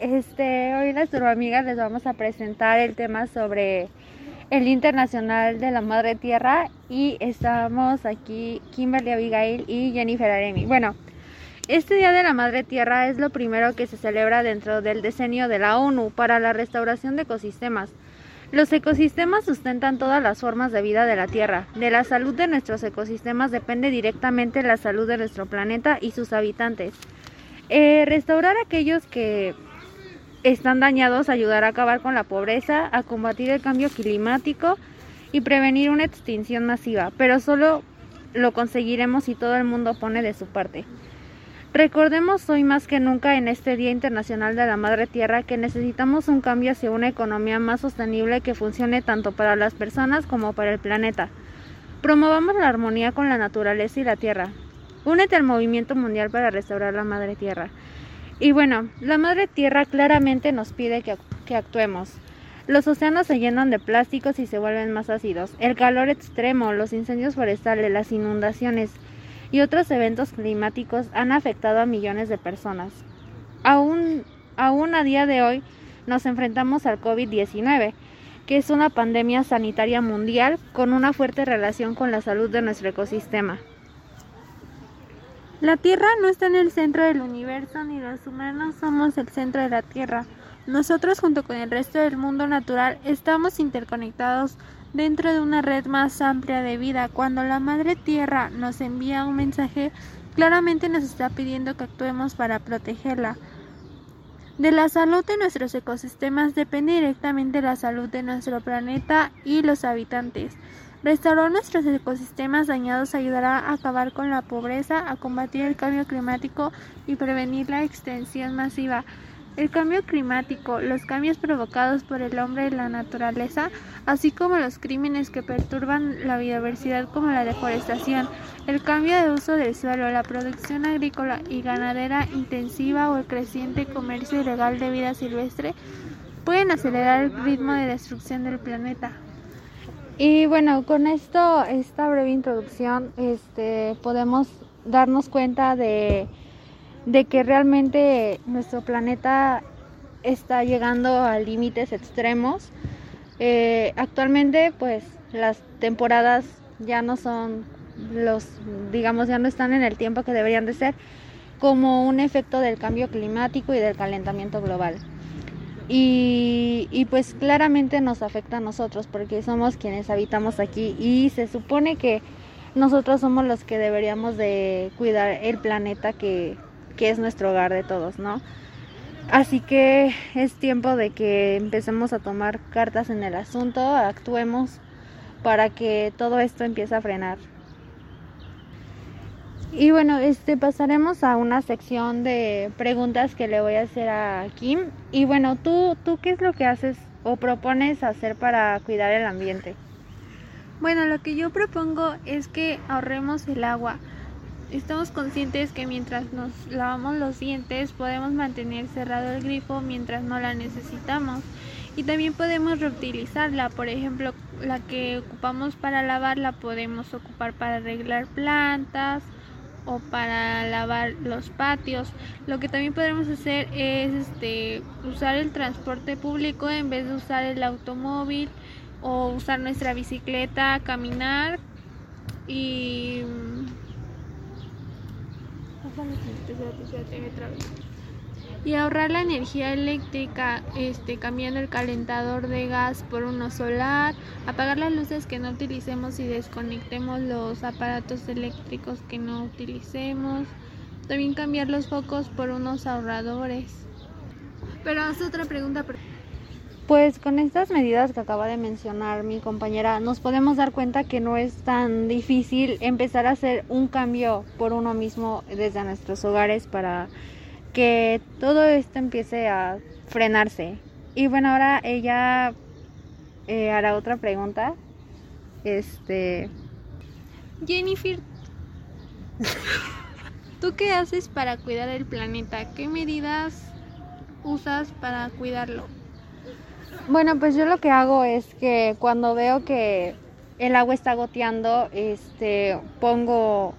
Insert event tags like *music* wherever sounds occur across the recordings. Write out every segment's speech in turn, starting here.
este, hoy nuestro amiga les vamos a presentar el tema sobre el Internacional de la Madre Tierra y estamos aquí Kimberly Abigail y Jennifer Aremi. Bueno, este Día de la Madre Tierra es lo primero que se celebra dentro del decenio de la ONU para la restauración de ecosistemas. Los ecosistemas sustentan todas las formas de vida de la Tierra. De la salud de nuestros ecosistemas depende directamente la salud de nuestro planeta y sus habitantes. Eh, restaurar aquellos que están dañados ayudará a acabar con la pobreza, a combatir el cambio climático y prevenir una extinción masiva, pero solo lo conseguiremos si todo el mundo pone de su parte. Recordemos hoy más que nunca en este Día Internacional de la Madre Tierra que necesitamos un cambio hacia una economía más sostenible que funcione tanto para las personas como para el planeta. Promovamos la armonía con la naturaleza y la tierra. Únete al movimiento mundial para restaurar la Madre Tierra. Y bueno, la Madre Tierra claramente nos pide que, que actuemos. Los océanos se llenan de plásticos y se vuelven más ácidos. El calor extremo, los incendios forestales, las inundaciones, y otros eventos climáticos han afectado a millones de personas. Aún, aún a día de hoy nos enfrentamos al COVID-19, que es una pandemia sanitaria mundial con una fuerte relación con la salud de nuestro ecosistema. La Tierra no está en el centro del universo ni los humanos somos el centro de la Tierra. Nosotros junto con el resto del mundo natural estamos interconectados dentro de una red más amplia de vida. Cuando la Madre Tierra nos envía un mensaje, claramente nos está pidiendo que actuemos para protegerla. De la salud de nuestros ecosistemas depende directamente la salud de nuestro planeta y los habitantes. Restaurar nuestros ecosistemas dañados ayudará a acabar con la pobreza, a combatir el cambio climático y prevenir la extensión masiva el cambio climático, los cambios provocados por el hombre y la naturaleza, así como los crímenes que perturban la biodiversidad como la deforestación, el cambio de uso del suelo, la producción agrícola y ganadera intensiva o el creciente comercio ilegal de vida silvestre, pueden acelerar el ritmo de destrucción del planeta. Y bueno, con esto, esta breve introducción, este, podemos darnos cuenta de de que realmente nuestro planeta está llegando a límites extremos. Eh, actualmente, pues las temporadas ya no son los, digamos, ya no están en el tiempo que deberían de ser, como un efecto del cambio climático y del calentamiento global. Y, y, pues claramente nos afecta a nosotros porque somos quienes habitamos aquí y se supone que nosotros somos los que deberíamos de cuidar el planeta que, que es nuestro hogar de todos, ¿no? Así que es tiempo de que empecemos a tomar cartas en el asunto, actuemos para que todo esto empiece a frenar. Y bueno, este pasaremos a una sección de preguntas que le voy a hacer a Kim. Y bueno, tú tú qué es lo que haces o propones hacer para cuidar el ambiente? Bueno, lo que yo propongo es que ahorremos el agua estamos conscientes que mientras nos lavamos los dientes podemos mantener cerrado el grifo mientras no la necesitamos y también podemos reutilizarla por ejemplo la que ocupamos para lavar la podemos ocupar para arreglar plantas o para lavar los patios. Lo que también podemos hacer es este usar el transporte público en vez de usar el automóvil o usar nuestra bicicleta caminar y y ahorrar la energía eléctrica este, cambiando el calentador de gas por uno solar, apagar las luces que no utilicemos y desconectemos los aparatos eléctricos que no utilicemos, también cambiar los focos por unos ahorradores. Pero haz otra pregunta. Pues con estas medidas que acaba de mencionar mi compañera, nos podemos dar cuenta que no es tan difícil empezar a hacer un cambio por uno mismo desde nuestros hogares para que todo esto empiece a frenarse. Y bueno, ahora ella eh, hará otra pregunta. Este. Jennifer, *laughs* ¿tú qué haces para cuidar el planeta? ¿Qué medidas usas para cuidarlo? Bueno, pues yo lo que hago es que cuando veo que el agua está goteando, este, pongo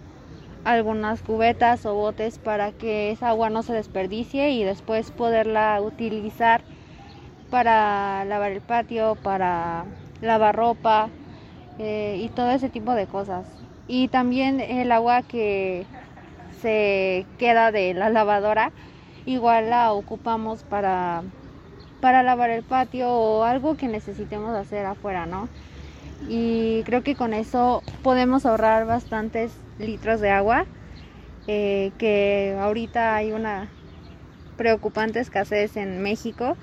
algunas cubetas o botes para que esa agua no se desperdicie y después poderla utilizar para lavar el patio, para lavar ropa eh, y todo ese tipo de cosas. Y también el agua que se queda de la lavadora, igual la ocupamos para, para lavar el patio o algo que necesitemos hacer afuera, ¿no? Y creo que con eso podemos ahorrar bastantes litros de agua, eh, que ahorita hay una preocupante escasez en México.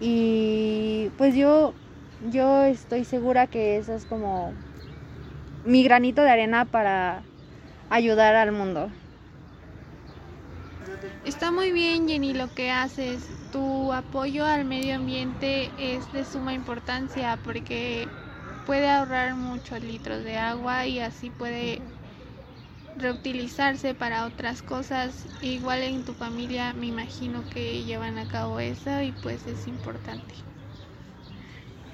Y pues yo, yo estoy segura que eso es como mi granito de arena para ayudar al mundo. Está muy bien, Jenny, lo que haces. Tu apoyo al medio ambiente es de suma importancia porque puede ahorrar muchos litros de agua y así puede reutilizarse para otras cosas. Igual en tu familia me imagino que llevan a cabo eso y pues es importante.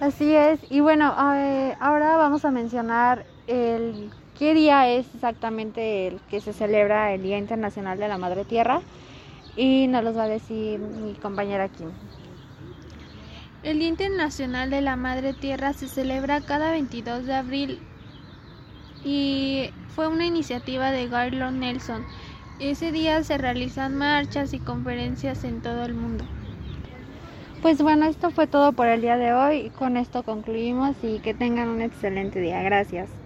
Así es. Y bueno, ahora vamos a mencionar el qué día es exactamente el que se celebra el Día Internacional de la Madre Tierra y nos los va a decir mi compañera Kim. El Día Internacional de la Madre Tierra se celebra cada 22 de abril y fue una iniciativa de Garland Nelson. Ese día se realizan marchas y conferencias en todo el mundo. Pues bueno, esto fue todo por el día de hoy. Con esto concluimos y que tengan un excelente día. Gracias.